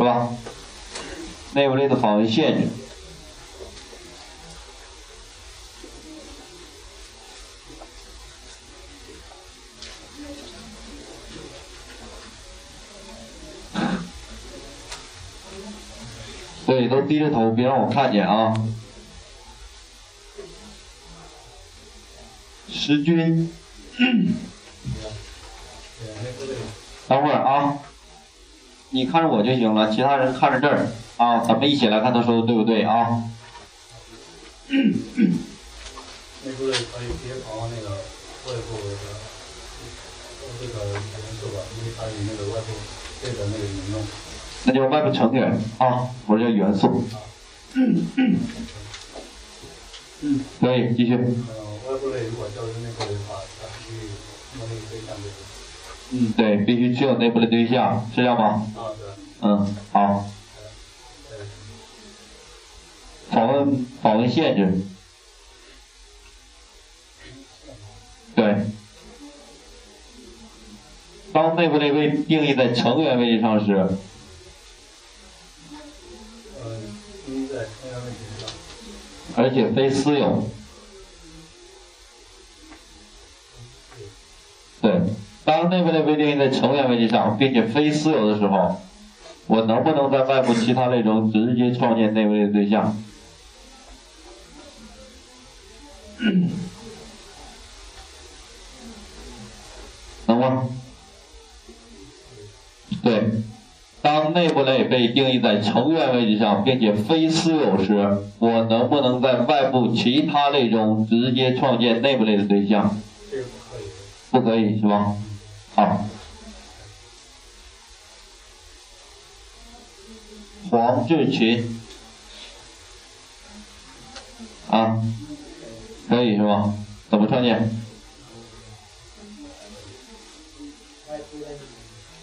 是吧？内部类的访问限制。对，都低着头，别让我看见啊！时军，等会儿啊，你看着我就行了，其他人看着这儿啊，咱们一起来看他说的对不对啊？内部类可以别防那个外部的这个元素吧，因为它与那个外部对的那个引用。那叫外部成员啊，不是叫元素。嗯，可以继续。呃，外部类如果叫内部类的话，它必须用那个对象对。嗯，对，必须具有内部的对象，是这样吗？嗯，好。访问访问限制。对。当内部类被定义在成员位置上时。而且非私有。当内部类被定义在成员位置上，并且非私有的时候，我能不能在外部其他类中直接创建内部类对象？能吗？对。当内部类被定义在成员位置上，并且非私有时，我能不能在外部其他类中直接创建内部类的对象？不可以，是吧？黄志群，啊，可以是吧？怎么创建？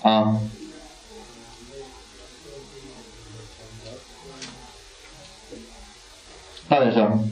啊。大点声。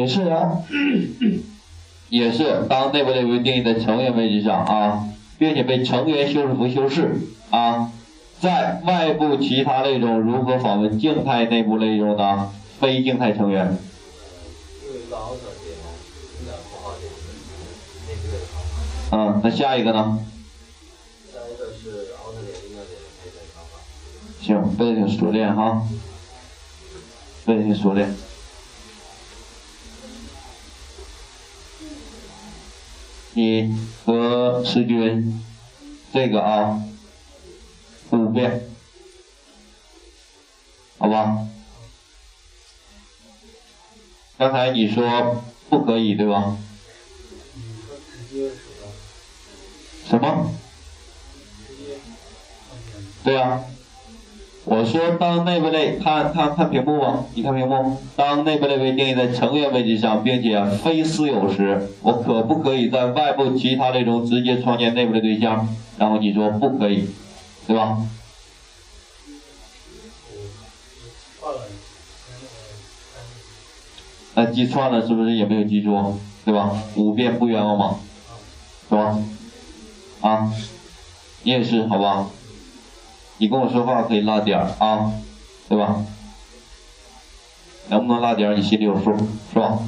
也是啊，也是当内部类为定义的成员位置上啊，并且被成员修饰符修饰啊，在外部其他类中如何访问静态内部类中的非静态成员？嗯，那下一个呢下一个是？行，背的挺熟练哈，背的挺熟练。你和石军，这个啊，五遍，好吧？刚才你说不可以对吧？什么？对呀。我说，当内部类看看看屏幕吗？你看屏幕。当内部类被定义在成员位置上，并且非私有时，我可不可以在外部其他类中直接创建内部的对象？然后你说不可以，对吧？那记串了是不是也没有记住？对吧？五遍不冤枉吗？是吧？啊，你也是，好吧？你跟我说话可以拉点儿啊，对吧？能不能拉点儿，你心里有数，是吧？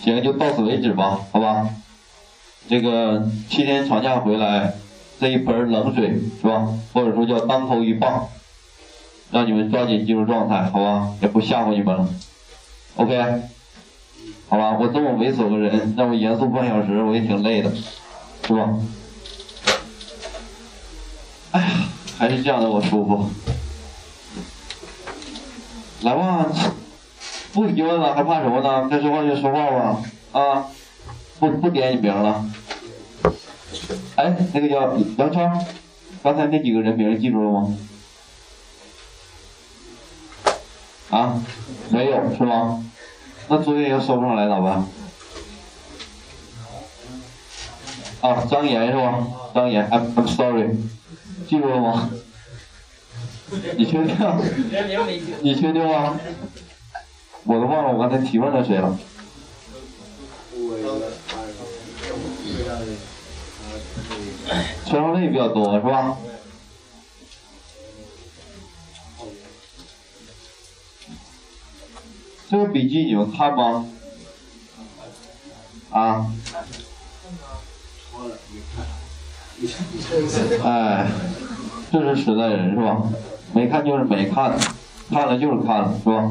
行，就到此为止吧，好吧？这个七天长假回来，这一盆冷水是吧？或者说叫当头一棒，让你们抓紧进入状态，好吧？也不吓唬你们了，OK。好吧，我这么猥琐个人，让我严肃半小时，我也挺累的，是吧？哎呀，还是这样的我舒服。来吧，不提问了，还怕什么呢？该说话就说话吧，啊，不不点你名了。哎，那个叫杨超，刚才那几个人名记住了吗？啊，没有是吗？那作业又收不上来咋办？啊，张岩是吧？张岩，I'm sorry，记住了吗？你确定？你确定吗？我都忘了我刚才提问了谁了。车上类比较多是吧？这个笔记你们看吗？啊？哎，这是实在人是吧？没看就是没看，看了就是看了是吧？